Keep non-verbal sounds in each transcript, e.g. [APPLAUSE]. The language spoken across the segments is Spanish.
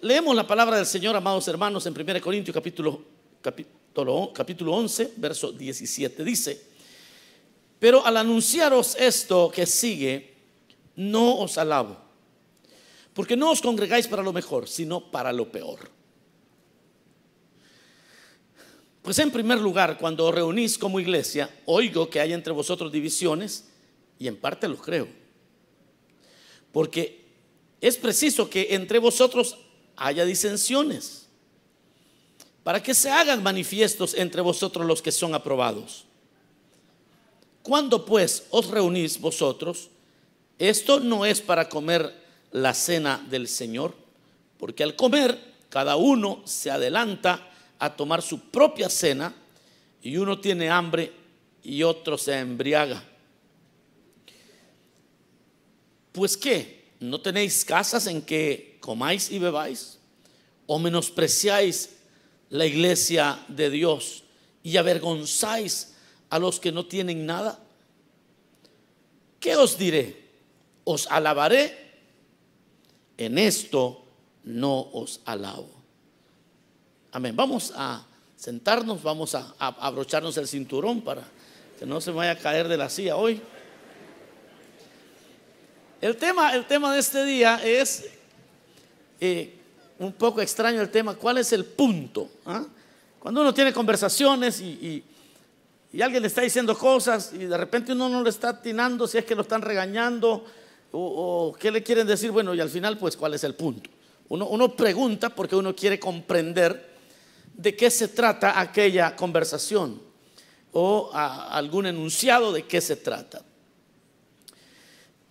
Leemos la palabra del Señor, amados hermanos, en 1 Corintios capítulo, capítulo, capítulo 11, verso 17. Dice, pero al anunciaros esto que sigue, no os alabo, porque no os congregáis para lo mejor, sino para lo peor. Pues en primer lugar, cuando os reunís como iglesia, oigo que hay entre vosotros divisiones, y en parte lo creo, porque es preciso que entre vosotros haya disensiones, para que se hagan manifiestos entre vosotros los que son aprobados. Cuando pues os reunís vosotros, esto no es para comer la cena del Señor, porque al comer cada uno se adelanta a tomar su propia cena y uno tiene hambre y otro se embriaga. Pues qué, ¿no tenéis casas en que comáis y bebáis? ¿O menospreciáis la iglesia de Dios y avergonzáis a los que no tienen nada? ¿Qué os diré? ¿Os alabaré? En esto no os alabo. Amén. Vamos a sentarnos, vamos a, abrocharnos el cinturón para que no se vaya a caer de la silla hoy. El tema, el tema de este día es eh, un poco extraño el tema, ¿cuál es el punto? ¿Ah? Cuando uno tiene conversaciones y, alguien le está diciendo cosas y de repente uno no le está atinando si es que lo están regañando o, qué le quieren decir, bueno, y al final pues cuál es el punto. Uno, uno pregunta porque uno quiere comprender de qué se trata aquella conversación o algún enunciado de qué se trata.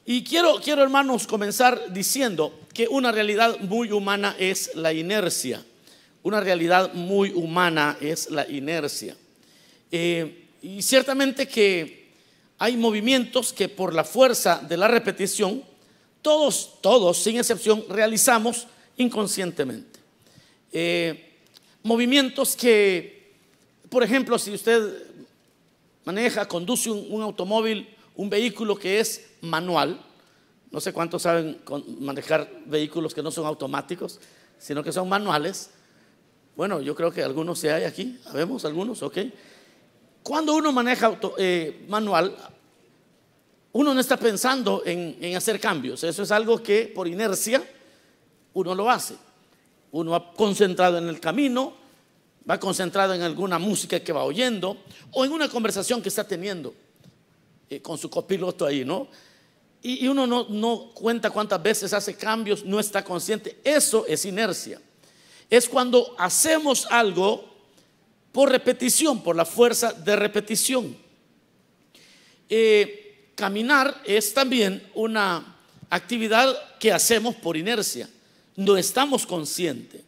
Y quiero, quiero, hermanos, comenzar diciendo que una realidad muy humana es la inercia. Una realidad muy humana es la inercia. Eh, y ciertamente que hay movimientos que por la fuerza de la repetición, todos, todos, sin excepción, realizamos inconscientemente. Eh, movimientos que, por ejemplo, si usted maneja, conduce un automóvil, un vehículo que es manual. No sé cuántos saben manejar vehículos que no son automáticos, sino que son manuales. Bueno, yo creo que algunos se hay aquí. ¿Sabemos algunos? Ok. Cuando uno maneja eh, manual, uno no está pensando en, hacer cambios. Eso es algo que por inercia uno lo hace. Uno va concentrado en el camino, va concentrado en alguna música que va oyendo o en una conversación que está teniendo con su copiloto ahí, ¿no? y, uno no, no cuenta cuántas veces hace cambios, no está consciente. Eso es inercia. Es cuando hacemos algo por repetición, por la fuerza de repetición. Eh, caminar es también una actividad que hacemos por inercia. No estamos conscientes.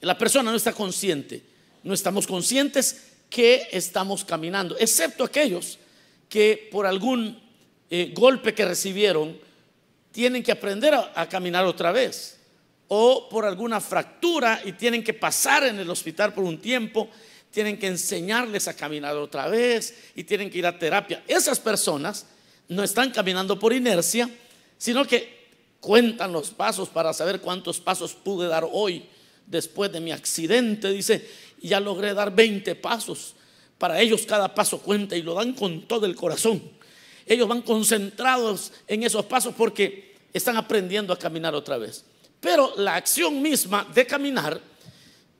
La persona no está consciente. No estamos conscientes que estamos caminando, excepto aquellos que por algún eh, golpe que recibieron, tienen que aprender a, caminar otra vez. O por alguna fractura y tienen que pasar en el hospital por un tiempo, tienen que enseñarles a caminar otra vez y tienen que ir a terapia. Esas personas no están caminando por inercia, sino que cuentan los pasos para saber cuántos pasos pude dar hoy después de mi accidente. Dice, ya logré dar 20 pasos. Para ellos cada paso cuenta y lo dan con todo el corazón ellos van concentrados en esos pasos porque están aprendiendo a caminar otra vez. Pero la acción misma de caminar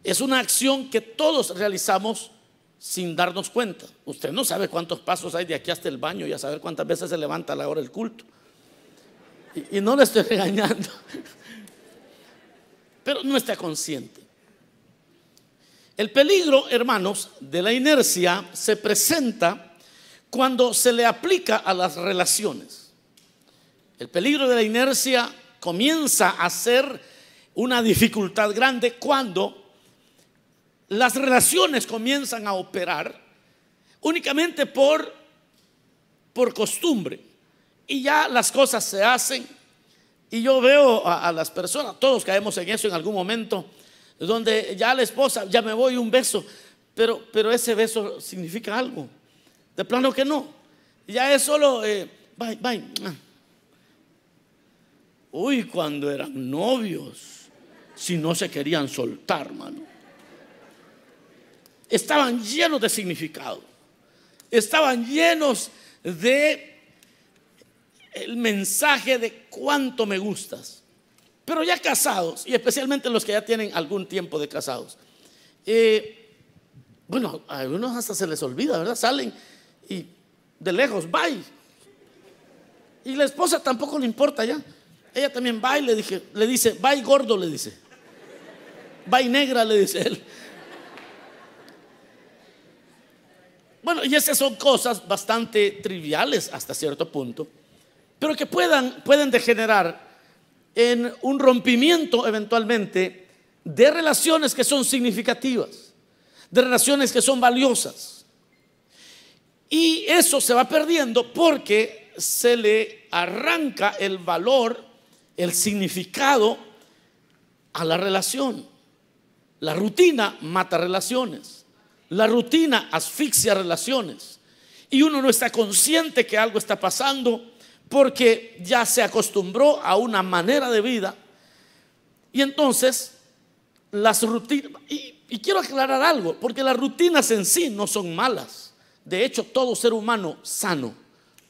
es una acción que todos realizamos sin darnos cuenta. Usted no sabe cuántos pasos hay de aquí hasta el baño y a saber cuántas veces se levanta a la hora del culto. Y, y no le estoy [LAUGHS] regañando, pero no está consciente. El peligro, hermanos, de la inercia se presenta cuando se le aplica a las relaciones. El peligro de la inercia comienza a ser una dificultad grande cuando las relaciones comienzan a operar únicamente por, por costumbre. Y ya las cosas se hacen. Y yo veo a, las personas, todos caemos en eso en algún momento, donde ya la esposa, ya me voy un beso, pero, pero ese beso significa algo. De plano que no. Ya es solo, eh, bye, bye. Uy, cuando eran novios. si no se querían soltar, hermano. Estaban llenos de significado. Estaban llenos de el mensaje de cuánto me gustas. Pero ya casados, y especialmente los que ya tienen algún tiempo de casados, eh, bueno, a algunos hasta se les olvida, ¿verdad? Salen y de lejos, bye. Y la esposa tampoco le importa ya. Ella también va y le, dije, le dice, bye gordo, le dice. Bye negra, le dice él. Bueno, y esas son cosas bastante triviales hasta cierto punto, pero que puedan, pueden degenerar en un rompimiento eventualmente de relaciones que son significativas, de relaciones que son valiosas. Y eso se va perdiendo porque se le arranca el valor, el significado a la relación. La rutina mata relaciones. La rutina asfixia relaciones. Y uno no está consciente que algo está pasando porque ya se acostumbró a una manera de vida. Y entonces, las rutinas, y, quiero aclarar algo, porque las rutinas en sí no son malas. De hecho, todo ser humano sano,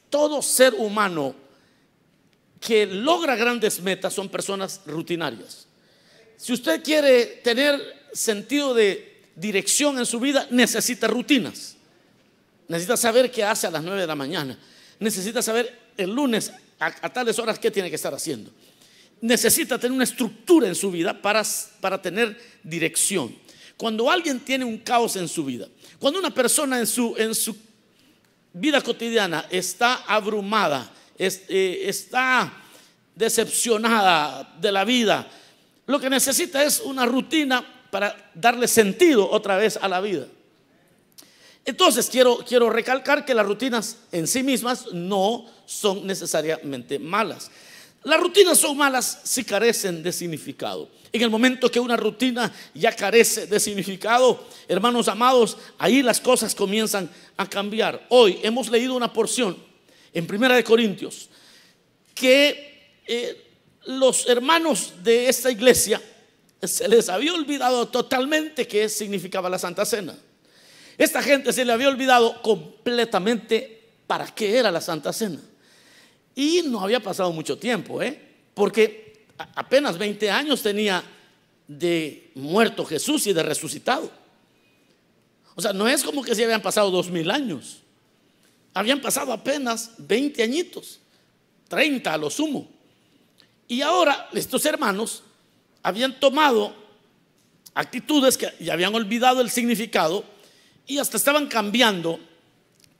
todo ser humano que logra grandes metas son personas rutinarias. Si usted quiere tener sentido de dirección en su vida, necesita rutinas. Necesita saber qué hace a las 9 de la mañana. Necesita saber el lunes a, tales horas, ¿qué tiene que estar haciendo? Necesita tener una estructura en su vida para, para tener dirección. Cuando alguien tiene un caos en su vida, cuando una persona en su, en su vida cotidiana está abrumada, eh, está decepcionada de la vida, lo que necesita es una rutina para darle sentido otra vez a la vida. Entonces quiero, quiero recalcar que las rutinas en sí mismas no son necesariamente malas. Las rutinas son malas si carecen de significado. En el momento que una rutina ya carece de significado, hermanos amados, ahí las cosas comienzan a cambiar. Hoy hemos leído una porción en Primera de Corintios que eh, los hermanos de esta iglesia se les había olvidado totalmente qué significaba la Santa Cena. Esta gente se le había olvidado completamente para qué era la Santa Cena. Y no había pasado mucho tiempo, ¿eh? porque apenas 20 años tenía de muerto Jesús y de resucitado. O sea, no es como que se habían pasado dos mil años. Habían pasado apenas 20 añitos, 30 a lo sumo. Y ahora estos hermanos habían tomado actitudes que ya habían olvidado el significado y hasta estaban cambiando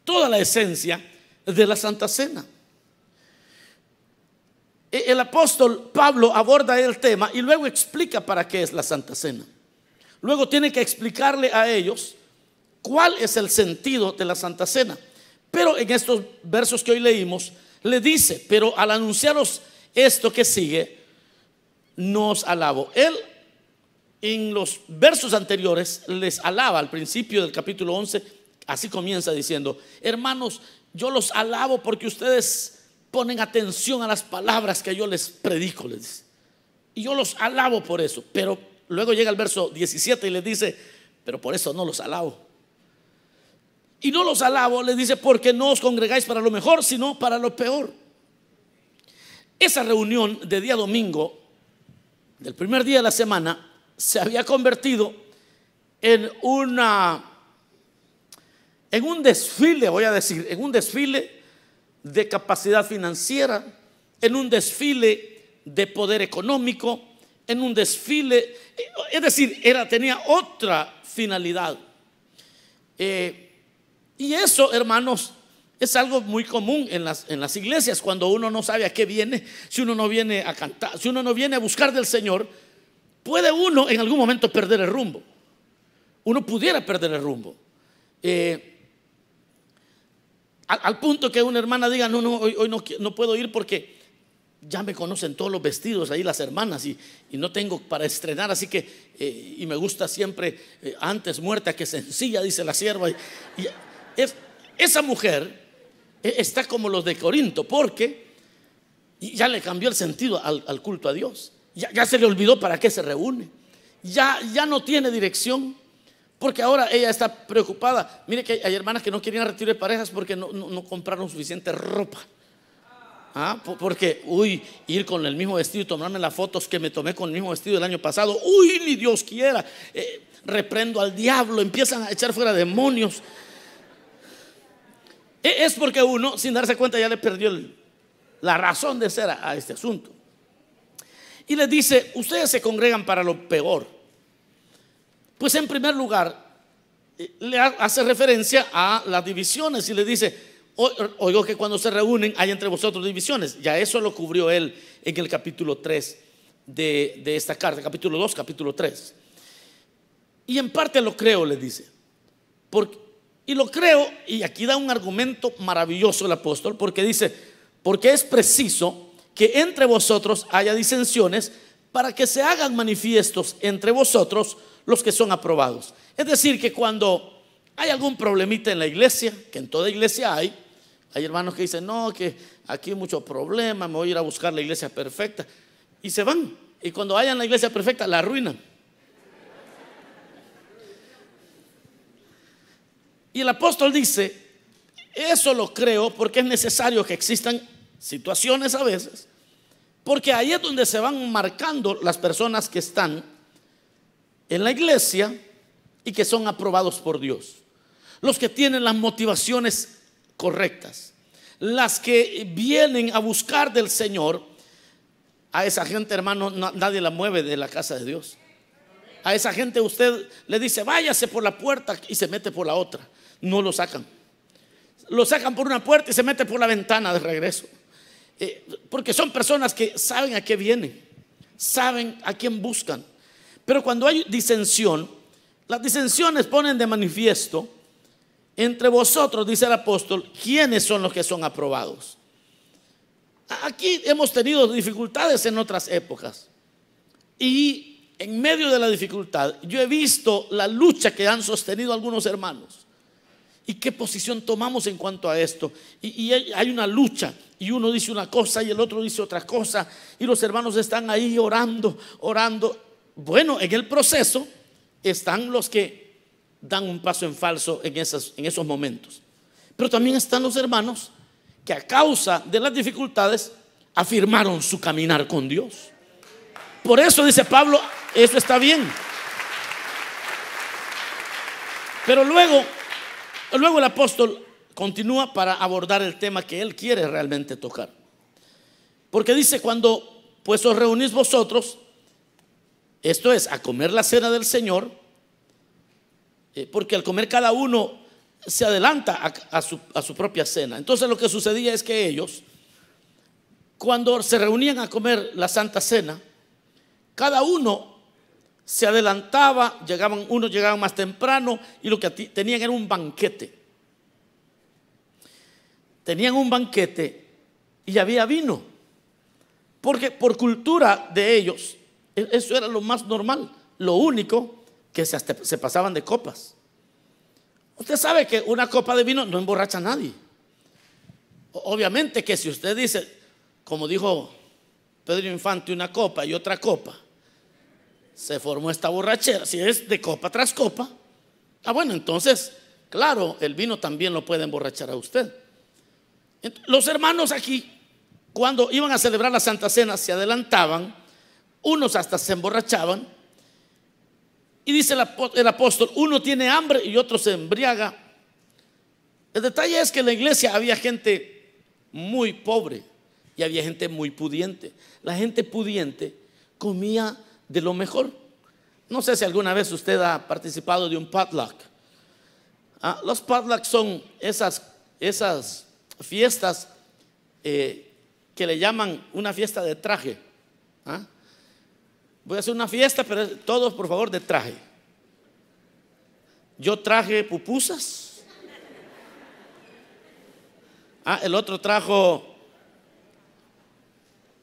toda la esencia de la Santa Cena. E, el apóstol Pablo aborda el tema y luego explica para qué es la Santa Cena. Luego tiene que explicarle a ellos cuál es el sentido de la Santa Cena. Pero en estos versos que hoy leímos, le dice, pero al anunciaros esto que sigue, nos alabo. Él en los versos anteriores les alaba al principio del capítulo 11, así comienza diciendo, hermanos, yo los alabo porque ustedes ponen atención a las palabras que yo les predico, les dice. Y yo los alabo por eso, pero luego llega el verso 17 y les dice, pero por eso no los alabo. Y no los alabo, les dice, porque no os congregáis para lo mejor, sino para lo peor. Esa reunión de día domingo, del primer día de la semana, se había convertido en una en un desfile, voy a decir, en un desfile de capacidad financiera, en un desfile de poder económico, en un desfile, es decir, era, tenía otra finalidad. Eh, y eso, hermanos, es algo muy común en las, en las iglesias, cuando uno no sabe a qué viene, si uno no viene a cantar, si uno no viene a buscar del Señor, puede uno en algún momento perder el rumbo. Uno pudiera perder el rumbo. Eh, al, punto que una hermana diga, no, no, hoy, no, puedo ir porque ya me conocen todos los vestidos ahí las hermanas y, no tengo para estrenar, así que, eh, y me gusta siempre eh, antes muerta que sencilla, dice la sierva. Y, esa mujer está como los de Corinto, porque ya le cambió el sentido al culto a Dios. Ya, se le olvidó para qué se reúne. Ya, ya no tiene dirección. Porque ahora ella está preocupada. Mire que hay hermanas que no querían retiro de parejas porque no, no, compraron suficiente ropa. ¿Ah? Porque, uy, ir con el mismo vestido y tomarme las fotos que me tomé con el mismo vestido el año pasado. Uy, ni Dios quiera. Eh, reprendo al diablo, empiezan a echar fuera demonios. E, es porque uno, sin darse cuenta, ya le perdió la razón de ser a, este asunto. Y les dice, ustedes se congregan para lo peor. Pues en primer lugar, eh, le hace referencia a las divisiones y le dice, oigo que cuando se reúnen hay entre vosotros divisiones. Ya eso lo cubrió él en el capítulo 3 de, esta carta, capítulo 2, capítulo 3. Y en parte lo creo, le dice. Y lo creo, y aquí da un argumento maravilloso el apóstol, porque dice, porque es preciso que entre vosotros haya disensiones para que se hagan manifiestos entre vosotros los que son aprobados. Es decir, que cuando hay algún problemita en la iglesia, que en toda iglesia hay, hay hermanos que dicen, no, que aquí hay mucho problema, me voy a ir a buscar la iglesia perfecta, y se van. Y cuando hayan la iglesia perfecta, la arruinan. Y el apóstol dice, eso lo creo porque es necesario que existan situaciones a veces, porque ahí es donde se van marcando las personas que están en la iglesia y que son aprobados por Dios. Los que tienen las motivaciones correctas, las que vienen a buscar del Señor, a esa gente hermano nadie la mueve de la casa de Dios. A esa gente usted le dice, váyase por la puerta y se mete por la otra no lo sacan. Lo sacan por una puerta y se mete por la ventana de regreso. Eh, porque son personas que saben a qué vienen, saben a quién buscan. Pero cuando hay disensión, las disensiones ponen de manifiesto entre vosotros, dice el apóstol, quiénes son los que son aprobados. Aquí hemos tenido dificultades en otras épocas. Y en medio de la dificultad, yo he visto la lucha que han sostenido algunos hermanos. ¿Y qué posición tomamos en cuanto a esto? Y, hay una lucha y uno dice una cosa y el otro dice otra cosa y los hermanos están ahí orando, orando. Bueno, en el proceso están los que dan un paso en falso en, esos, en esos momentos. Pero también están los hermanos que a causa de las dificultades afirmaron su caminar con Dios. Por eso dice Pablo, eso está bien. Pero luego Luego el apóstol continúa para abordar el tema que él quiere realmente tocar. Porque dice, cuando pues os reunís vosotros, esto es, a comer la cena del Señor, eh, porque al comer cada uno se adelanta a, su, a su propia cena. Entonces lo que sucedía es que ellos, cuando se reunían a comer la Santa Cena, cada uno se adelantaba, llegaban, unos llegaban más temprano y lo que tenían era un banquete. Tenían un banquete y había vino. Porque por cultura de ellos, e-, eso era lo más normal. Lo único que se, se pasaban de copas. Usted sabe que una copa de vino no emborracha a nadie. Obviamente que si usted dice, como dijo Pedro Infante, una copa y otra copa, se formó esta borrachera, si es de copa tras copa, ah bueno, entonces, claro, el vino también lo puede emborrachar a usted. Los hermanos aquí, cuando iban a celebrar la Santa Cena, se adelantaban, unos hasta se emborrachaban, y dice el apóstol, uno tiene hambre y otro se embriaga. El detalle es que en la iglesia había gente muy pobre y había gente muy pudiente. La gente pudiente comía de lo mejor. No sé si alguna vez usted ha participado de un potluck. Ah, los potlucks son esas, esas fiestas eh, que le llaman una fiesta de traje. Ah, voy a hacer una fiesta, pero todos por favor de traje. Yo traje pupusas. Ah, el otro trajo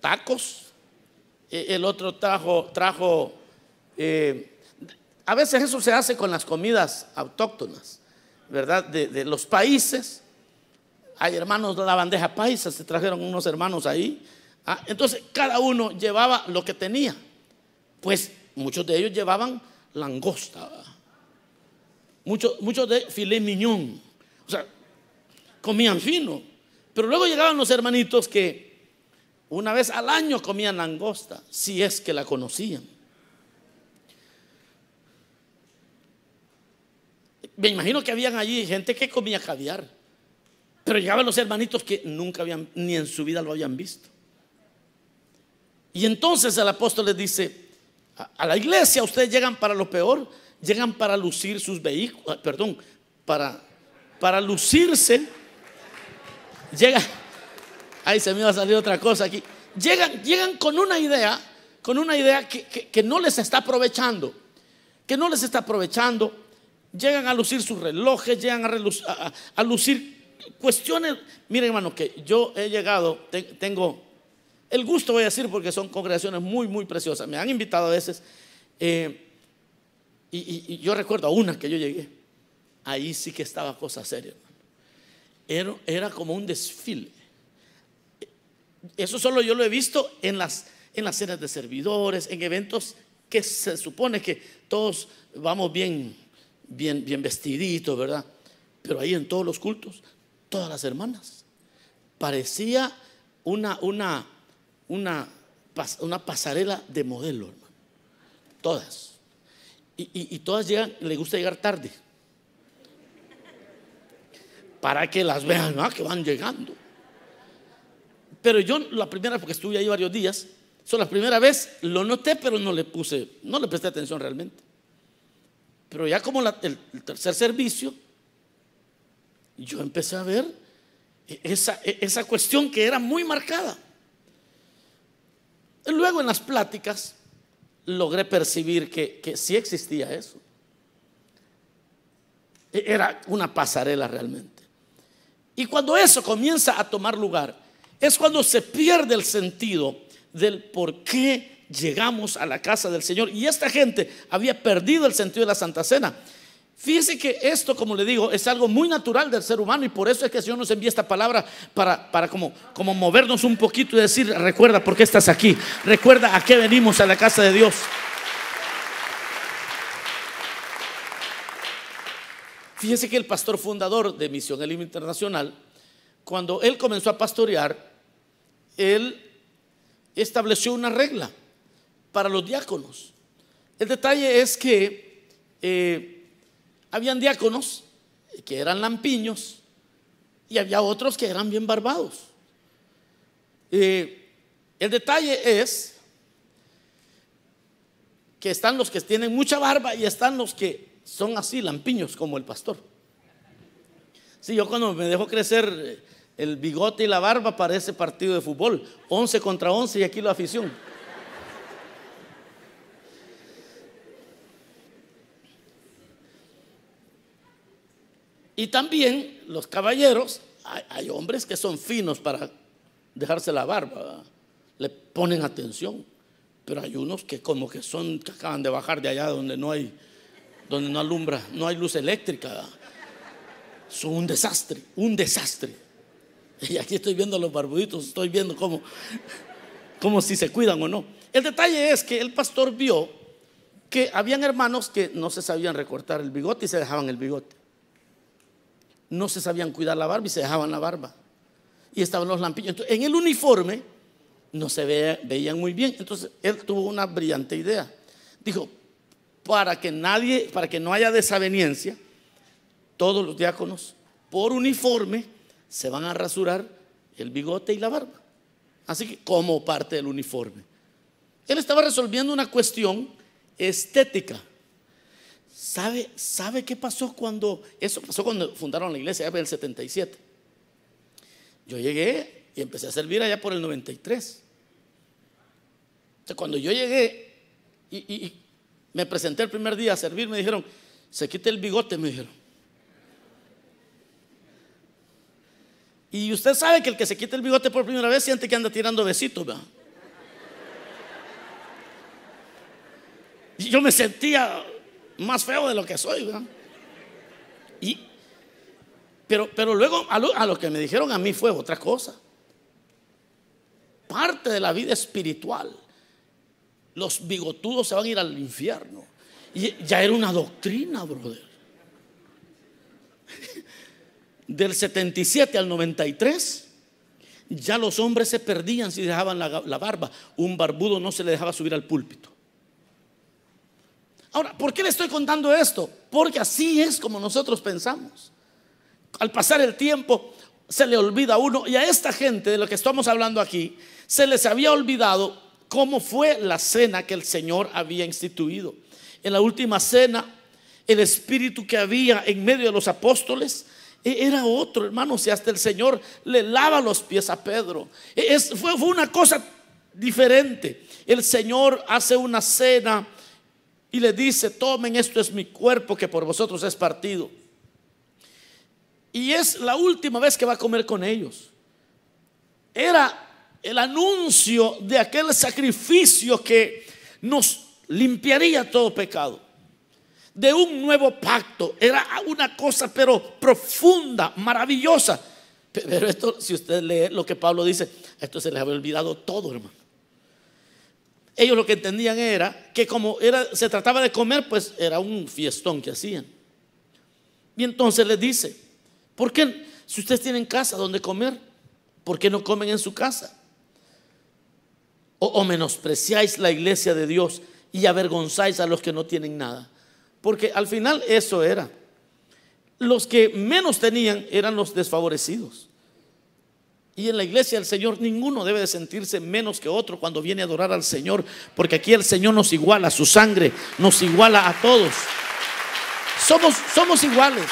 tacos. Eh, el otro trajo, trajo eh, a veces eso se hace con las comidas autóctonas, ¿verdad? De, los países. Hay hermanos de la bandeja paisa, se trajeron unos hermanos ahí Ah, entonces cada uno llevaba lo que tenía. Pues muchos de ellos llevaban langosta, muchos, muchos de filet mignon. O sea, comían fino. Pero luego llegaban los hermanitos que una vez al año comían langosta, si es que la conocían. Me imagino que habían allí gente que comía caviar. Pero llegaban los hermanitos que nunca habían, ni en su vida lo habían visto. Y entonces el apóstol les dice, a la iglesia ustedes llegan para lo peor, llegan para lucir sus vehículos, perdón, para, para lucirse. Llega, ahí se me va a salir otra cosa aquí. Llegan, llegan con una idea, con una idea que no les está aprovechando, que no les está aprovechando llegan a lucir sus relojes, llegan a, lucir cuestiones. Miren, hermano, que yo he llegado, tengo el gusto, voy a decir, porque son congregaciones muy, muy preciosas. Me han invitado a veces. Eh, y, yo recuerdo a una que yo llegué. Ahí sí que estaba cosa seria, Era, era como un desfile. Eso solo yo lo he visto en las, en las cenas de servidores, en eventos que se supone que todos vamos bien bien, bien vestidito, ¿verdad? Pero ahí en todos los cultos, todas las hermanas. Parecía una, una, una, una pasarela de modelo, hermano. Todas. Y, todas llegan, le gusta llegar tarde. Para que las vean, ¿no? que van llegando. Pero yo la primera, porque estuve ahí varios días, son la primera vez lo noté, pero no le puse, no le presté atención realmente. Pero ya como el, tercer servicio, yo empecé a ver esa, esa cuestión que era muy marcada. Luego en las pláticas logré percibir que, que sí existía eso. E, era una pasarela realmente. Y cuando eso comienza a tomar lugar, es cuando se pierde el sentido del por qué llegamos a la casa del Señor. Y esta gente había perdido el sentido de la Santa Cena. Fíjese que esto, como le digo, es algo muy natural del ser humano y por eso es que el Señor nos envía esta palabra para, para como, como movernos un poquito y decir, recuerda por qué estás aquí, recuerda a qué venimos a la casa de Dios. Fíjese que el pastor fundador de Misión Elim Internacional, cuando él comenzó a pastorear, él estableció una regla para los diáconos. El detalle es que eh, habían diáconos que eran lampiños y había otros que eran bien barbados. Eh, el detalle es que están los que tienen mucha barba y están los que son así lampiños como el pastor. Si yo cuando me dejo crecer el bigote y la barba parece partido de fútbol, 11 contra 11 y aquí la afición. Y también los caballeros, hay, hombres que son finos para dejarse la barba, le ponen atención, pero hay unos que como que son, que acaban de bajar de allá donde no hay, donde no alumbra, no hay luz eléctrica, son un desastre, un desastre. [LAUGHS] Y aquí estoy viendo a los barbuditos, estoy viendo cómo, cómo si se cuidan o no. El detalle es que el pastor vio que habían hermanos que no se sabían recortar el bigote y se dejaban el bigote no se sabían cuidar la barba y se dejaban la barba. Y estaban los lampiños. en el uniforme no se veían muy bien. Entonces él tuvo una brillante idea. Dijo, para que nadie, para que no haya desaveniencia, todos los diáconos por uniforme se van a rasurar el bigote y la barba. Así que como parte del uniforme. Él estaba resolviendo una cuestión estética. ¿Sabe, ¿Sabe qué pasó cuando, eso pasó cuando fundaron la iglesia, en el 77? Yo llegué y empecé a servir allá por el 93. Entonces, cuando yo llegué y, me presenté el primer día a servir, me dijeron, se quite el bigote, me dijeron. Y usted sabe que el que se quita el bigote por primera vez siente que anda tirando besitos, ¿verdad? Yo me sentía más feo de lo que soy. Y, pero, pero luego a lo, que me dijeron a mí fue otra cosa. parte de la vida espiritual. Los bigotudos se van a ir al infierno. Y ya era una doctrina, brother. Del 77 al 93, ya los hombres se perdían si dejaban la, la barba. Un barbudo no se le dejaba subir al púlpito. Ahora, ¿por qué le estoy contando esto? Porque así es como nosotros pensamos. Al pasar el tiempo, se le olvida a uno. Y a esta gente de lo que estamos hablando aquí, se les había olvidado cómo fue la cena que el Señor había instituido. En la última cena, el espíritu que había en medio de los apóstoles era otro, hermano. Si hasta el Señor le lava los pies a Pedro. E-, es, fue una cosa diferente. El Señor hace una cena y le dice, tomen esto es mi cuerpo que por vosotros es partido. Y es la última vez que va a comer con ellos. Era el anuncio de aquel sacrificio que nos limpiaría todo pecado. De un nuevo pacto. Era una cosa pero profunda, maravillosa. Pero esto, si usted lee lo que Pablo dice, esto se les había olvidado todo, hermano. Ellos lo que entendían era que como era, se trataba de comer, pues era un fiestón que hacían. Y entonces les dice, ¿por qué si ustedes tienen casa donde comer, por qué no comen en su casa? O, o menospreciáis la iglesia de Dios y avergonzáis a los que no tienen nada. Porque al final eso era. Los que menos tenían eran los desfavorecidos. Y en la iglesia del Señor ninguno debe de sentirse menos que otro cuando viene a adorar al Señor, porque aquí el Señor nos iguala, su sangre nos iguala a todos. Somos, somos iguales.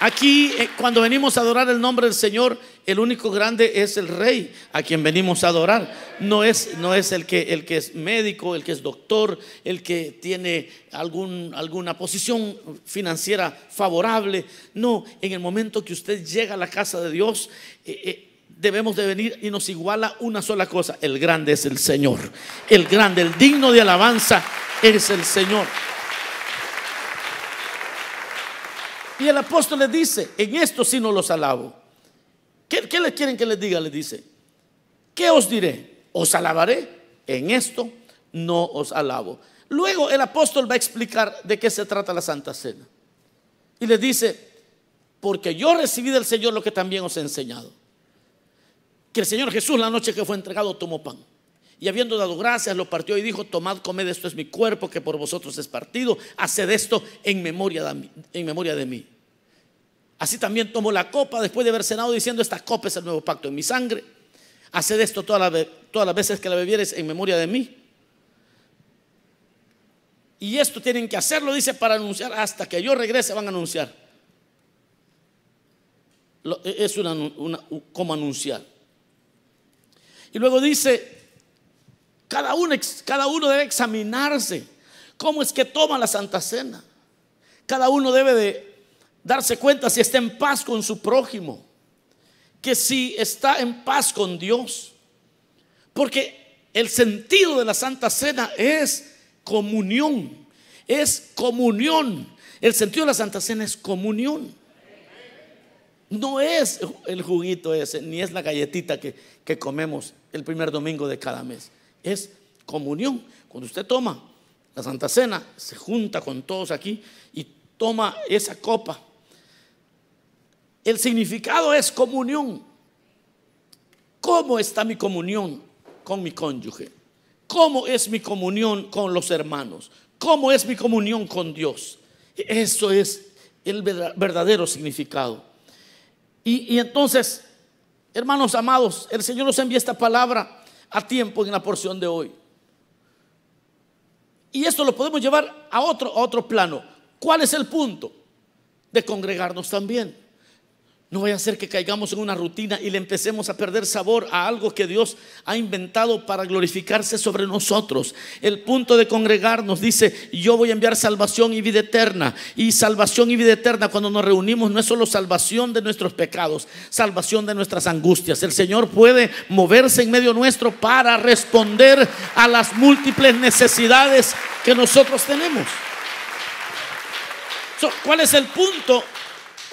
Aquí, eh, cuando venimos a adorar el nombre del Señor, el único grande es el Rey a quien venimos a adorar. No es, no es el, que, el que es médico, el que es doctor, el que tiene algún, alguna posición financiera favorable. No, en el momento que usted llega a la casa de Dios, eh, eh, debemos de venir y nos iguala una sola cosa. El grande es el Señor. El grande, el digno de alabanza es el Señor. Y el apóstol le dice, en esto sí no los alabo. ¿Qué, ¿Qué, le quieren que les diga? Le dice, ¿qué os diré? ¿Os alabaré? En esto no os alabo. Luego el apóstol va a explicar de qué se trata la Santa Cena. Y le dice, porque yo recibí del Señor lo que también os he enseñado. Que el Señor Jesús la noche que fue entregado tomó pan. Y habiendo dado gracias, lo partió y dijo, tomad, comed, esto es mi cuerpo que por vosotros es partido, haced esto en memoria de mí. Así también tomó la copa después de haber cenado diciendo, esta copa es el nuevo pacto en mi sangre. Haced esto todas las, veces que la bebieres en memoria de mí. Y esto tienen que hacerlo, dice, para anunciar, hasta que yo regrese van a anunciar. Es una, una, como anunciar. Y luego dice, cada uno, cada uno debe examinarse cómo es que toma la Santa Cena. Cada uno debe de darse cuenta si está en paz con su prójimo, que si está en paz con Dios. Porque el sentido de la Santa Cena es comunión, es comunión. El sentido de la Santa Cena es comunión. No es el juguito ese, ni es la galletita que, que comemos el primer domingo de cada mes es comunión. Cuando usted toma la Santa Cena, se junta con todos aquí y toma esa copa. El significado es comunión. ¿Cómo está mi comunión con mi cónyuge? ¿Cómo es mi comunión con los hermanos? ¿Cómo es mi comunión con Dios? Eso es el verdadero significado. Y, y entonces, hermanos amados, el Señor nos envía esta palabra a tiempo en la porción de hoy. Y esto lo podemos llevar a otro, a otro plano. ¿Cuál es el punto? De congregarnos también. No vaya a ser que caigamos en una rutina y le empecemos a perder sabor a algo que Dios ha inventado para glorificarse sobre nosotros. El punto de congregarnos dice, yo voy a enviar salvación y vida eterna. Y salvación y vida eterna cuando nos reunimos no es solo salvación de nuestros pecados, salvación de nuestras angustias. El Señor puede moverse en medio nuestro para responder a las múltiples necesidades que nosotros tenemos. ¿Cuál es el punto?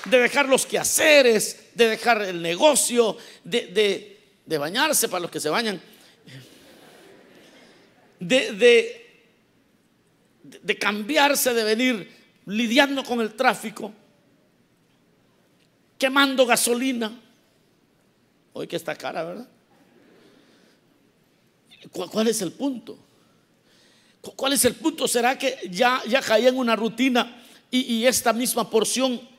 De dejar los quehaceres, de dejar el negocio, de, de bañarse para los que se bañan, de, de, de cambiarse, de venir lidiando con el tráfico, quemando gasolina. Hoy que está cara, ¿verdad? ¿Cuál es el punto? ¿Cuál es el punto? ¿Será que ya, ya caí en una rutina y, y esta misma porción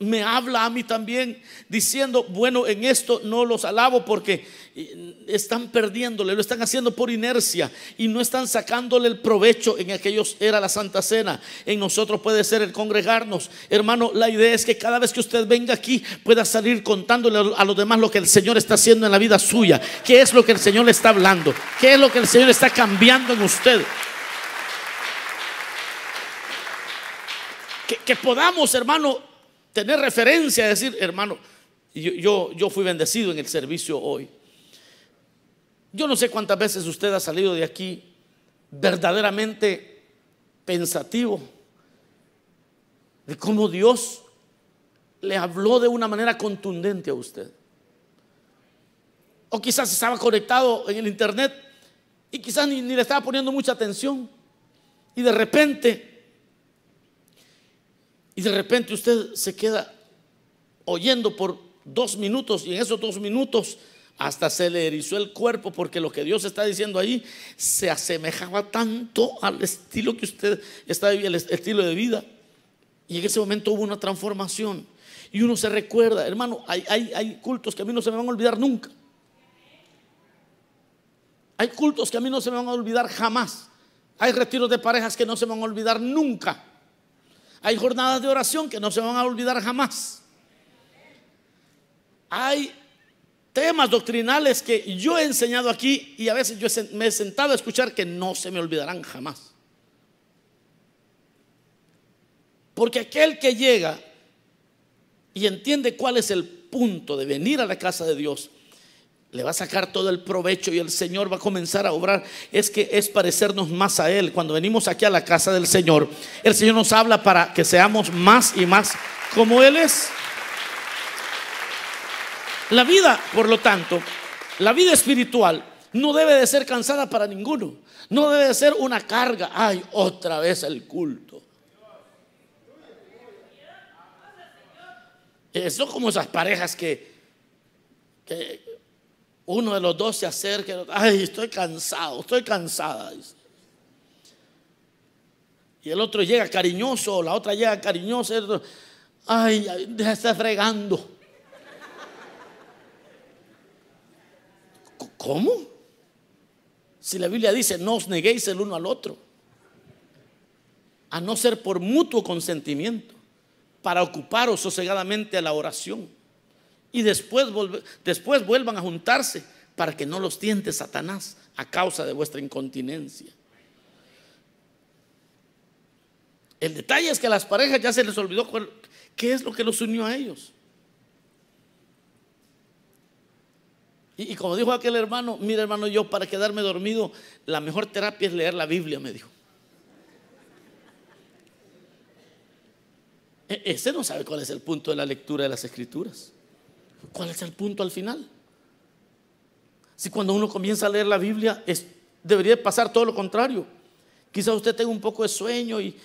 me habla a mí también diciendo, bueno, en esto no los alabo porque eh, están perdiéndole, lo están haciendo por inercia y no están sacándole el provecho. En aquellos era la Santa Cena, en nosotros puede ser el congregarnos. Hermano, la idea es que cada vez que usted venga aquí pueda salir contándole a los demás lo que el Señor está haciendo en la vida suya, qué es lo que el Señor le está hablando, qué es lo que el Señor está cambiando en usted. Que, que podamos, hermano, tener referencia, decir, hermano, yo, yo, fui bendecido en el servicio hoy. Yo no sé cuántas veces usted ha salido de aquí verdaderamente pensativo de cómo Dios le habló de una manera contundente a usted. O quizás estaba conectado en el internet y quizás ni, ni le estaba poniendo mucha atención. Y de repente y de repente usted se queda oyendo por dos minutos y en esos dos minutos hasta se le erizó el cuerpo porque lo que Dios está diciendo ahí se asemejaba tanto al estilo que usted está viviendo, el estilo de vida. Y en ese momento hubo una transformación. Y uno se recuerda, hermano, hay, hay, cultos que a mí no se me van a olvidar nunca. Hay cultos que a mí no se me van a olvidar jamás. Hay retiros de parejas que no se me van a olvidar nunca. Hay jornadas de oración que no se van a olvidar jamás. Hay temas doctrinales que yo he enseñado aquí y a veces yo me he sentado a escuchar que no se me olvidarán jamás. Porque aquel que llega y entiende cuál es el punto de venir a la casa de Dios, le va a sacar todo el provecho y el Señor va a comenzar a obrar. Es que es parecernos más a Él. Cuando venimos aquí a la casa del Señor, el Señor nos habla para que seamos más y más como Él es. La vida, por lo tanto, la vida espiritual no debe de ser cansada para ninguno. No debe de ser una carga. Ay, otra vez el culto. Eso como esas parejas que, que uno de los dos se acerca, ay, estoy cansado, estoy cansada. Y el otro llega cariñoso, la otra llega cariñosa, ay, deja de estar fregando. ¿Cómo? Si la Biblia dice, no os neguéis el uno al otro, a no ser por mutuo consentimiento, para ocuparos sosegadamente a la oración y después, después vuelvan a juntarse para que no los tiente Satanás a causa de vuestra incontinencia. El detalle es que a las parejas ya se les olvidó qué es lo que los unió a ellos. Y, como dijo aquel hermano, mira hermano, yo para quedarme dormido, la mejor terapia es leer la Biblia, me dijo. E, ese no sabe cuál es el punto de la lectura de las escrituras. ¿Cuál es el punto al final? Si cuando uno comienza a leer la Biblia, es, debería pasar todo lo contrario. Quizá usted tenga un poco de sueño y,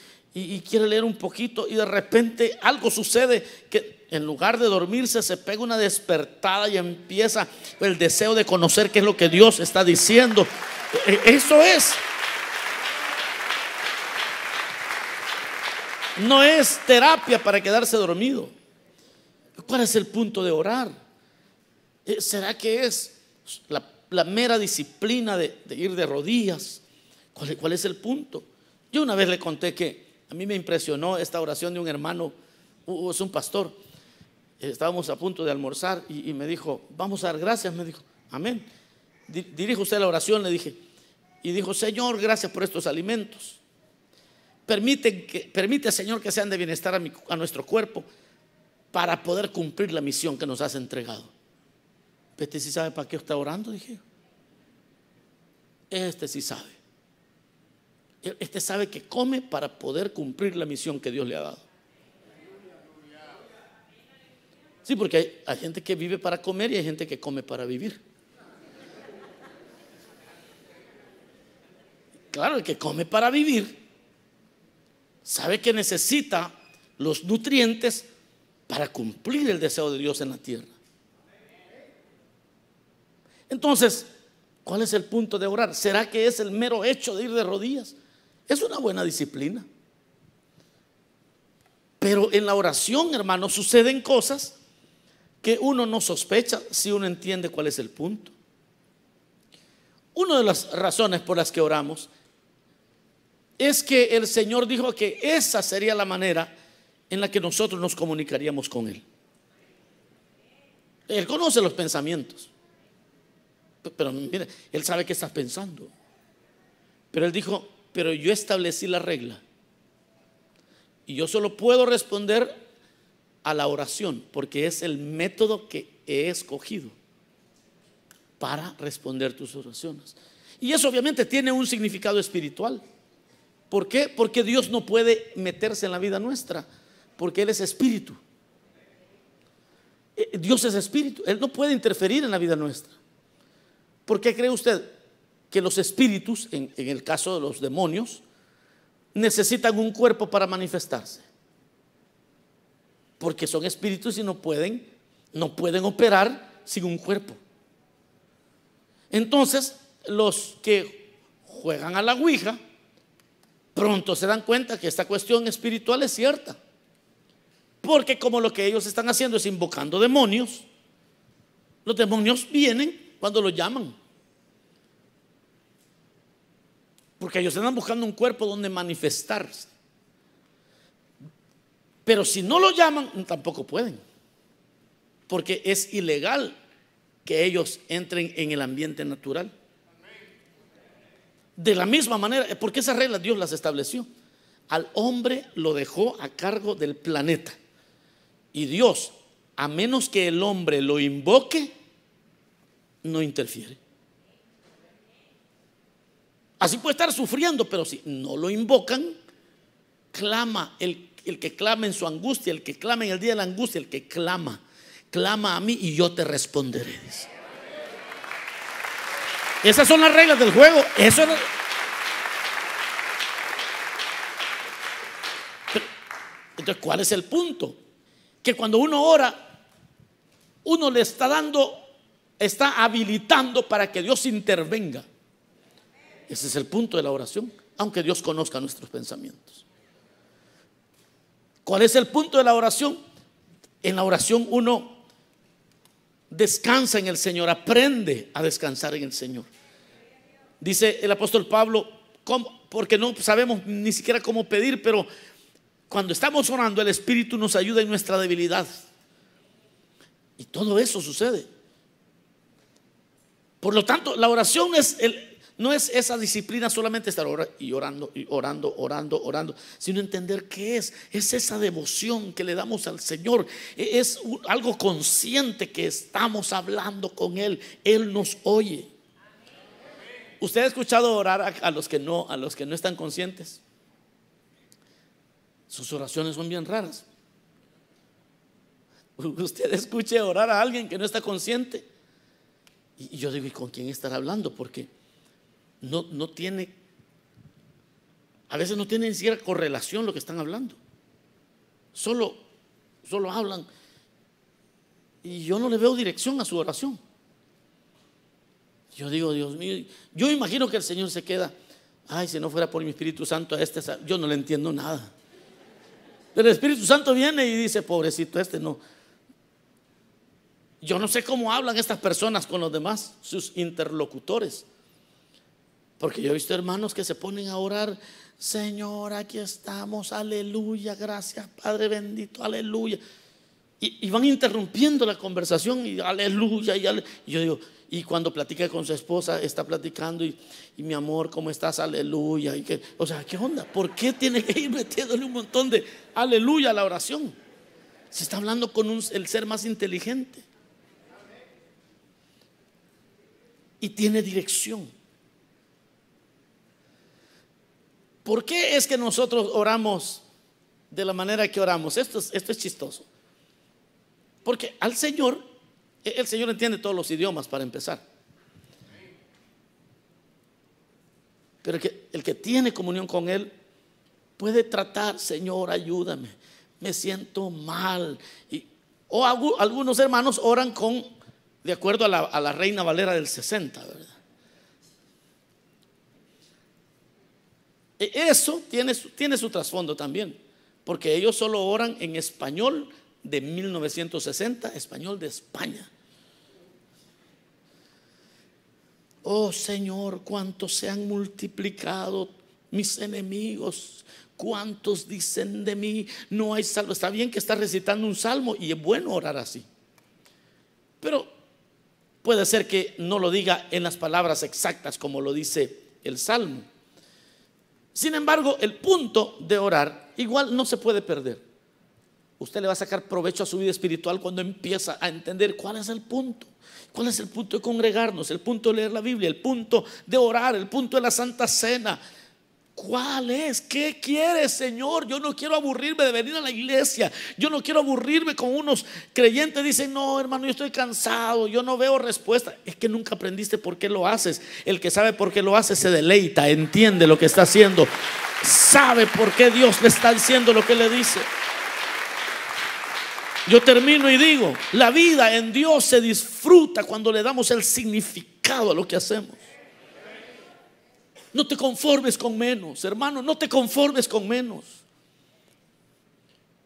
quiere leer un poquito y de repente algo sucede que en lugar de dormirse se pega una despertada y empieza el deseo de conocer qué es lo que Dios está diciendo. E, e, eso es. No es terapia para quedarse dormido. ¿Cuál es el punto de orar? Eh, ¿Será que es la, mera disciplina de, ir de rodillas? ¿Cuál, es el punto? Yo una vez le conté que a mí me impresionó esta oración de un hermano, es un pastor. Estábamos a punto de almorzar y, me dijo, vamos a dar gracias, me dijo, amén. Dirige usted la oración, le dije. Y dijo, Señor, gracias por estos alimentos. Permite, Señor, que sean de bienestar a nuestro cuerpo para poder cumplir la misión que nos has entregado. Este sí sabe para qué está orando, dije. Este sí sabe. Este sabe que come para poder cumplir la misión que Dios le ha dado. Sí, porque hay, hay gente que vive para comer y hay gente que come para vivir. Claro, el que come para vivir sabe que necesita los nutrientes para cumplir el deseo de Dios en la tierra. Entonces, ¿cuál es el punto de orar? ¿Será que es el mero hecho de ir de rodillas? Es una buena disciplina. Pero en la oración, hermano, suceden cosas que uno no sospecha si uno entiende cuál es el punto. Una de las razones por las que oramos es que el Señor dijo que esa sería la manera en la que nosotros nos comunicaríamos con Él. Él conoce los pensamientos. Pero Él sabe qué estás pensando. Pero Él dijo, pero yo establecí la regla. Y yo solo puedo responder a la oración, porque es el método que he escogido para responder tus oraciones. Y eso obviamente tiene un significado espiritual. ¿Por qué? Porque Dios no puede meterse en la vida nuestra, porque Él es espíritu. Eh, Dios es espíritu, Él no puede interferir en la vida nuestra. ¿Por qué cree usted que los espíritus, en, el caso de los demonios, necesitan un cuerpo para manifestarse? Porque son espíritus y no pueden, no pueden operar sin un cuerpo. Entonces, los que juegan a la Ouija, pronto se dan cuenta que esta cuestión espiritual es cierta. Porque como lo que ellos están haciendo es invocando demonios, los demonios vienen cuando los llaman. Porque ellos están buscando un cuerpo donde manifestarse. Pero si no lo llaman, tampoco pueden. Porque es ilegal que ellos entren en el ambiente natural. De la misma manera, porque esas reglas Dios las estableció. Al hombre lo dejó a cargo del planeta. Y Dios, a menos que el hombre lo invoque, no interfiere. Así puede estar sufriendo, pero si no lo invocan, clama el, el, que clama en su angustia, el que clama en el día de la angustia, el que clama, clama a mí y yo te responderé. Esas son las reglas del juego. Eso Entonces, ¿cuál es el punto? Que cuando uno ora, uno le está dando, está habilitando para que Dios intervenga. Ese es el punto de la oración, aunque Dios conozca nuestros pensamientos. ¿Cuál es el punto de la oración? En la oración uno descansa en el Señor, aprende a descansar en el Señor. Dice el apóstol Pablo, porque no sabemos ni siquiera cómo pedir, pero cuando estamos orando el Espíritu nos ayuda en nuestra debilidad. Y todo eso sucede. Por lo tanto, la oración es no es esa disciplina solamente estar y orando y orando, orando, orando, sino entender qué es. Es esa devoción que le damos al Señor. E-, es algo consciente que estamos hablando con Él. Él nos oye. ¿Usted ha escuchado orar a, los que no, a los que no están conscientes? Sus oraciones son bien raras. [LAUGHS] Usted escuche orar a alguien que no está consciente. Y yo digo, ¿y con quién estará hablando? Porque no, no tiene, a veces no tiene ni siquiera correlación lo que están hablando. Solo, solo hablan. Y yo no le veo dirección a su oración. Yo digo, Dios mío, yo imagino que el Señor se queda, ay, si no fuera por mi Espíritu Santo a este, yo no le entiendo nada. El Espíritu Santo viene y dice, pobrecito, este no. Yo no sé cómo hablan estas personas con los demás, sus interlocutores. Porque yo he visto hermanos que se ponen a orar, Señor, aquí estamos, aleluya, gracias, Padre bendito, aleluya. Y, van interrumpiendo la conversación y aleluya, y, yo digo, y cuando platica con su esposa, está platicando y, mi amor, ¿cómo estás? Aleluya. Y o sea, ¿qué onda? ¿Por qué tiene que ir metiéndole un montón de aleluya a la oración? Se está hablando con el ser más inteligente. Y tiene dirección. ¿Por qué es que nosotros oramos de la manera que oramos? Esto es, esto es chistoso. Porque al Señor, el Señor entiende todos los idiomas para empezar. Pero el que, el que tiene comunión con Él puede tratar, Señor, ayúdame, me siento mal. Y, o algunos hermanos oran con, de acuerdo a la, a la Reina Valera del 60, ¿verdad? E, eso tiene, tiene su trasfondo también, porque ellos solo oran en español de 1960, español de España. Oh Señor, cuántos se han multiplicado mis enemigos, cuántos dicen de mí, no hay salvo. Está bien que está recitando un salmo y es bueno orar así. Pero puede ser que no lo diga en las palabras exactas como lo dice el salmo. Sin embargo, el punto de orar igual no se puede perder. Usted le va a sacar provecho a su vida espiritual cuando empieza a entender cuál es el punto. ¿Cuál es el punto de congregarnos? El punto de leer la Biblia, el punto de orar, el punto de la Santa Cena. ¿Cuál es? ¿Qué quieres, Señor? Yo no quiero aburrirme de venir a la iglesia. Yo no quiero aburrirme con unos creyentes. Dicen, no, hermano, yo estoy cansado. Yo no veo respuesta. Es que nunca aprendiste por qué lo haces. El que sabe por qué lo hace se deleita, entiende lo que está haciendo. Sabe por qué Dios le está diciendo lo que le dice. Yo termino y digo, la vida en Dios se disfruta cuando le damos el significado a lo que hacemos. No te conformes con menos, hermano, no te conformes con menos.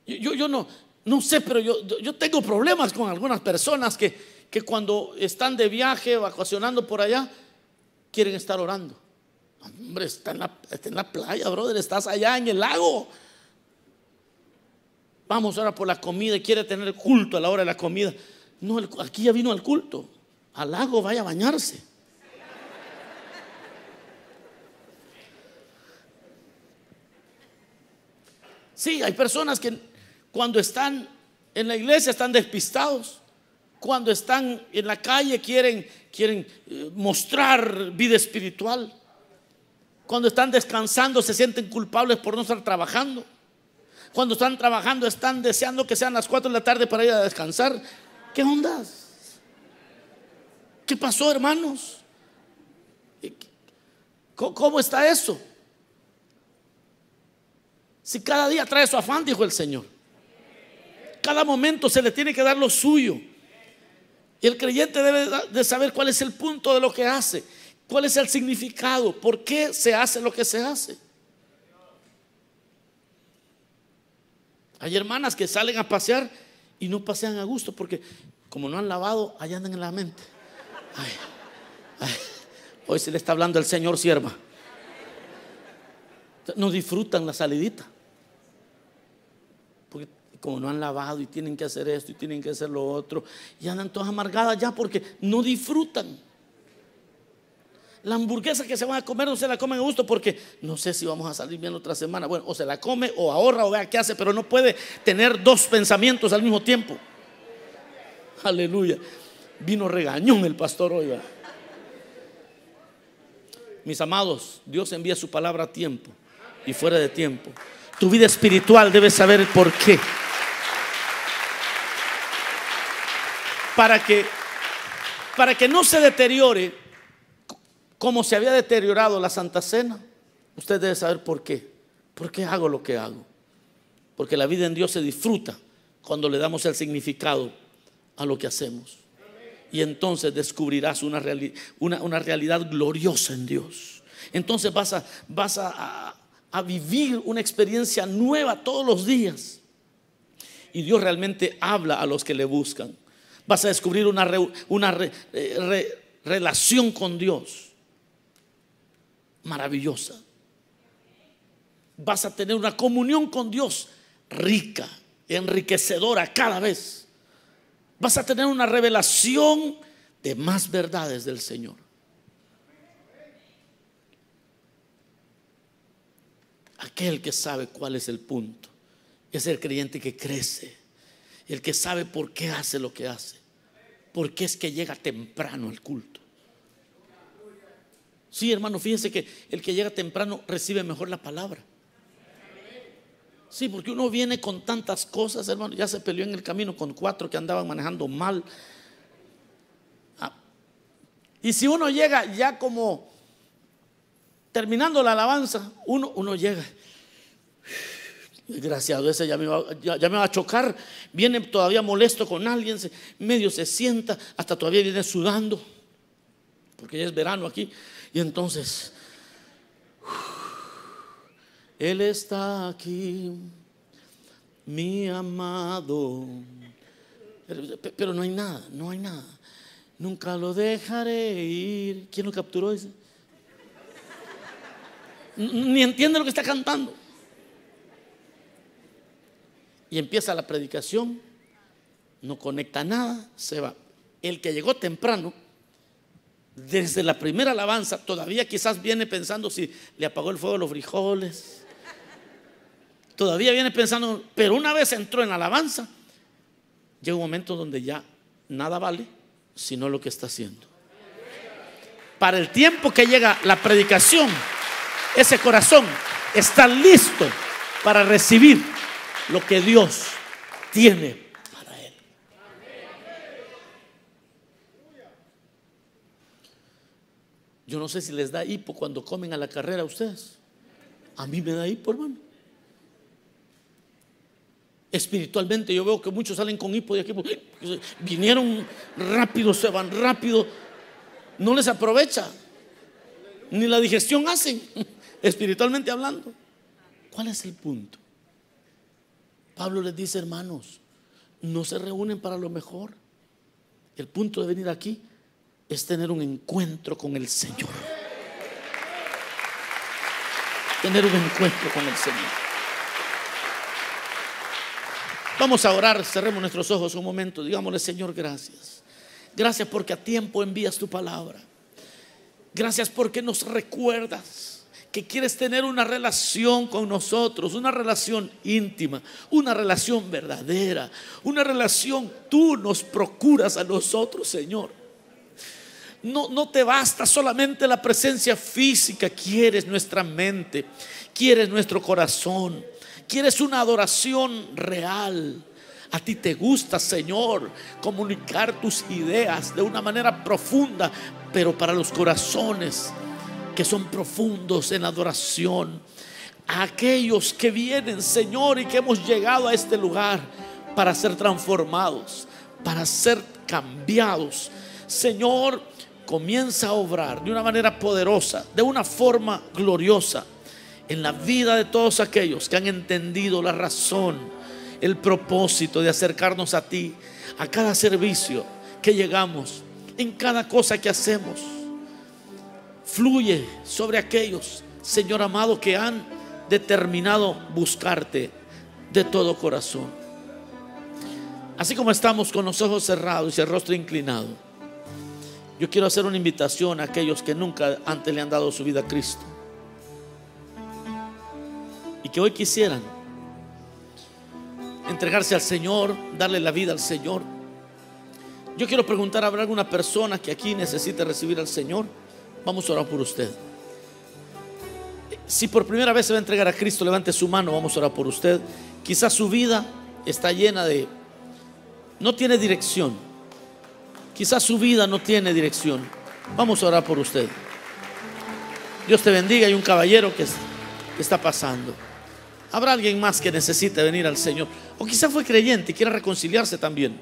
Yo, yo no, no sé, pero yo, yo tengo problemas con algunas personas que, que cuando están de viaje, vacacionando por allá, quieren estar orando. Hombre, está en, la, está en la playa, brother, estás allá en el lago. Vamos ahora por la comida y quiere tener culto a la hora de la comida. No, aquí ya vino al culto. Al lago vaya a bañarse. Sí, hay personas que cuando están en la iglesia están despistados. Cuando están en la calle quieren, quieren eh, mostrar vida espiritual. Cuando están descansando se sienten culpables por no estar trabajando. Cuando están trabajando están deseando que sean las 4 de la tarde para ir a descansar. ¿Qué ondas? ¿Qué pasó, hermanos? ¿Cómo está eso? Si cada día trae su afán, dijo el Señor. Cada momento se le tiene que dar lo suyo. Y el creyente debe de saber cuál es el punto de lo que hace, cuál es el significado, por qué se hace lo que se hace. Hay hermanas que salen a pasear y no pasean a gusto porque como no han lavado, allá andan en la mente. hoy se le está hablando el Señor sierva. No disfrutan la salidita. Porque como no han lavado y tienen que hacer esto y tienen que hacer lo otro, y andan todas amargadas ya porque no disfrutan. La hamburguesa que se van a comer no se la comen a gusto porque no sé si vamos a salir bien otra semana. Bueno, o se la come o ahorra o vea qué hace, pero no puede tener dos pensamientos al mismo tiempo. Aleluya. Vino regañón el pastor hoy. Mis amados, Dios envía su palabra a tiempo y fuera de tiempo. Tu vida espiritual debe saber por qué. Para que para que no se deteriore como se había deteriorado la Santa Cena, usted debe saber por qué. ¿Por qué hago lo que hago? Porque la vida en Dios se disfruta cuando le damos el significado a lo que hacemos. Y entonces descubrirás una, realidad gloriosa en Dios. Entonces vas, a, vivir una experiencia nueva todos los días. Y Dios realmente habla a los que le buscan. Vas a descubrir una, una eh, relación con Dios maravillosa. Vas a tener una comunión con Dios rica, enriquecedora cada vez. Vas a tener una revelación de más verdades del Señor. Aquel que sabe cuál es el punto es el creyente que crece, el que sabe por qué hace lo que hace, por qué es que llega temprano al culto. Sí, hermano, fíjense que el que llega temprano recibe mejor la palabra. Sí, porque uno viene con tantas cosas, hermano. Ya se peleó en el camino con cuatro que andaban manejando mal. Ah. Y si uno llega ya como terminando la alabanza, uno, llega. Desgraciado, ese ya me, va, me, va, a chocar. Viene todavía molesto con alguien, medio se sienta, hasta todavía viene sudando, porque ya es verano aquí. Y entonces él está aquí, mi amado. Pero, no hay nada, no hay nada. Nunca lo dejaré ir. ¿Quién lo capturó ese? Ni entiende lo que está cantando. Y empieza la predicación, no conecta nada, se va. El que llegó temprano, desde la primera alabanza, todavía quizás viene pensando si le apagó el fuego a los frijoles, todavía viene pensando, pero una vez entró en alabanza, llega un momento donde ya nada vale sino lo que está haciendo. Para el tiempo que llega la predicación, ese corazón está listo para recibir lo que Dios tiene para él. Yo no sé si les da hipo cuando comen a la carrera a ustedes. A mí me da hipo, hermano. Espiritualmente yo veo que muchos salen con hipo de aquí. Vinieron rápido, se van rápido. No les aprovecha. Ni la digestión hacen, [LAUGHS] espiritualmente hablando. ¿Cuál es el punto? Pablo les dice, hermanos, no se reúnen para lo mejor. El punto de venir aquí es tener un encuentro con el Señor. Tener un encuentro con el Señor. Vamos a orar, cerremos nuestros ojos un momento, digámosle Señor, gracias. Gracias porque a tiempo envías tu palabra. Gracias porque nos recuerdas que quieres tener una relación con nosotros, una relación íntima, una relación verdadera, una relación tú nos procuras a nosotros, Señor. No, no te basta solamente la presencia física, quieres nuestra mente, quieres nuestro corazón Quieres una adoración real. A ti te gusta, Señor, comunicar tus ideas de una manera profunda, pero para los corazones que son profundos en adoración. A aquellos que vienen, Señor, y que hemos llegado a este lugar para ser transformados, para ser cambiados. Señor, comienza a obrar de una manera poderosa, de una forma gloriosa en la vida de todos aquellos que han entendido la razón, el propósito de acercarnos a ti, a cada servicio que llegamos, en cada cosa que hacemos. Fluye sobre aquellos, Señor amado, que han determinado buscarte de todo corazón. Así como estamos con los ojos cerrados y el rostro inclinado, yo quiero hacer una invitación a aquellos que nunca antes le han dado su vida a Cristo y que hoy quisieran entregarse al Señor, darle la vida al Señor. Yo quiero preguntar, ¿habrá alguna persona que aquí necesite recibir al Señor? Vamos a orar por usted. Si por primera vez se va a entregar a Cristo, levante su mano, vamos a orar por usted. Quizás su vida está llena de... no tiene dirección. Quizás su vida no tiene dirección. Vamos a orar por usted. Dios te bendiga. Hay un caballero que está pasando. Habrá alguien más que necesite venir al Señor. O quizás fue creyente y quiera reconciliarse también.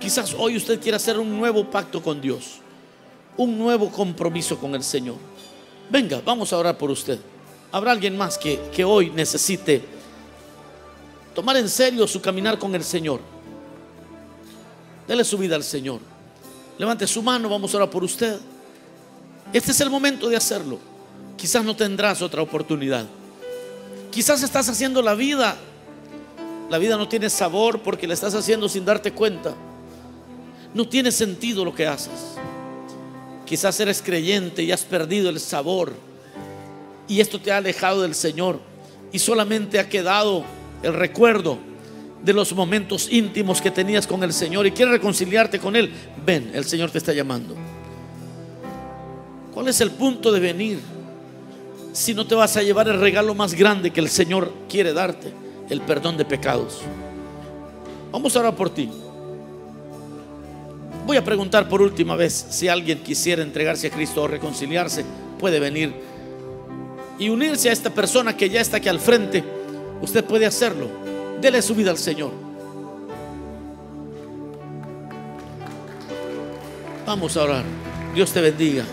Quizás hoy usted quiera hacer un nuevo pacto con Dios. Un nuevo compromiso con el Señor. Venga, vamos a orar por usted. Habrá alguien más que, que hoy necesite tomar en serio su caminar con el Señor. Dele su vida al Señor. Levante su mano, vamos a orar por usted. Este es el momento de hacerlo. Quizás no tendrás otra oportunidad. Quizás estás haciendo la vida. La vida no tiene sabor porque la estás haciendo sin darte cuenta. No tiene sentido lo que haces. Quizás eres creyente y has perdido el sabor. Y esto te ha alejado del Señor. Y solamente ha quedado el recuerdo de los momentos íntimos que tenías con el Señor y quieres reconciliarte con Él. Ven, el Señor te está llamando. ¿Cuál es el punto de venir? si no te vas a llevar el regalo más grande que el Señor quiere darte, el perdón de pecados. Vamos a orar por ti. Voy a preguntar por última vez si alguien quisiera entregarse a Cristo o reconciliarse, puede venir y unirse a esta persona que ya está aquí al frente. Usted puede hacerlo. Dele su vida al Señor. Vamos a orar. Dios te bendiga.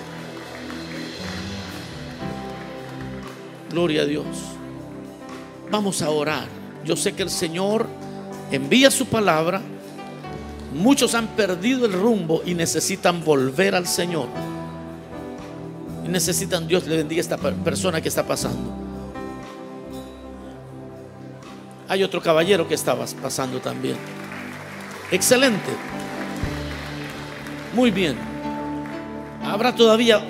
Gloria a Dios. Vamos a orar. Yo sé que el Señor envía su palabra. Muchos han perdido el rumbo y necesitan volver al Señor. Y necesitan Dios le bendiga a esta persona que está pasando. Hay otro caballero que estaba pasando también. Excelente. Muy bien. Habrá todavía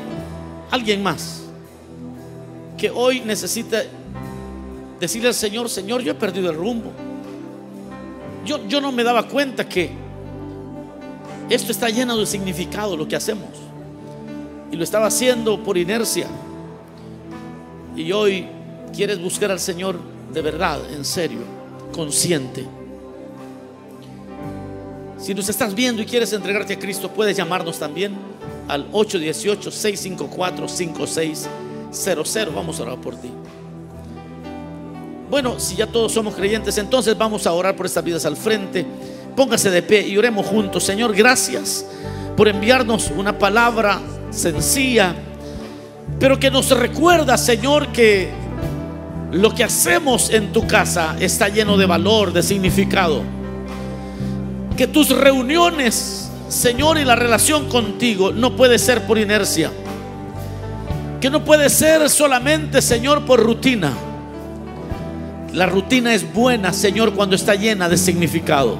alguien más que hoy necesita decirle al Señor, Señor, yo he perdido el rumbo. Yo, yo no me daba cuenta que esto está lleno de significado, lo que hacemos. Y lo estaba haciendo por inercia. Y hoy quieres buscar al Señor de verdad, en serio, consciente. Si nos estás viendo y quieres entregarte a Cristo, puedes llamarnos también al 818-654-5600. Vamos a orar por ti. Bueno, si ya todos somos creyentes, entonces vamos a orar por estas vidas al frente. Póngase de pie y oremos juntos. Señor, gracias por enviarnos una palabra sencilla, pero que nos recuerda, Señor, que lo que hacemos en tu casa está lleno de valor, de significado. Que tus reuniones, Señor, y la relación contigo no puede ser por inercia. Que no puede ser solamente, Señor, por rutina la rutina es buena, Señor, cuando está llena de significado.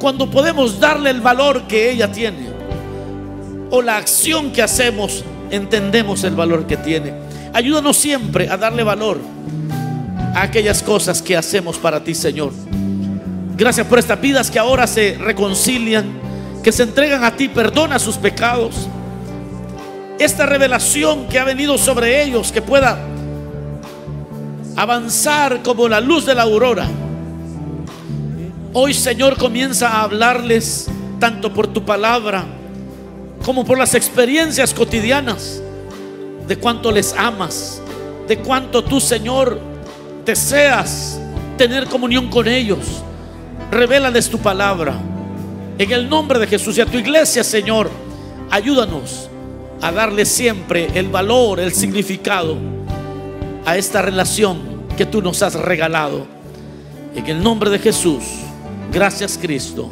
Cuando podemos darle el valor que ella tiene. O la acción que hacemos, entendemos el valor que tiene. Ayúdanos siempre a darle valor a aquellas cosas que hacemos para ti, Señor. Gracias por estas vidas que ahora se reconcilian, que se entregan a ti, perdona sus pecados. Esta revelación que ha venido sobre ellos, que pueda avanzar como la luz de la aurora. Hoy Señor comienza a hablarles tanto por tu palabra como por las experiencias cotidianas de cuánto les amas, de cuánto tú Señor deseas tener comunión con ellos. Revélales tu palabra. En el nombre de Jesús y a tu iglesia, Señor, ayúdanos a darle siempre el valor, el significado a esta relación que tú nos has regalado. En el nombre de Jesús, gracias Cristo.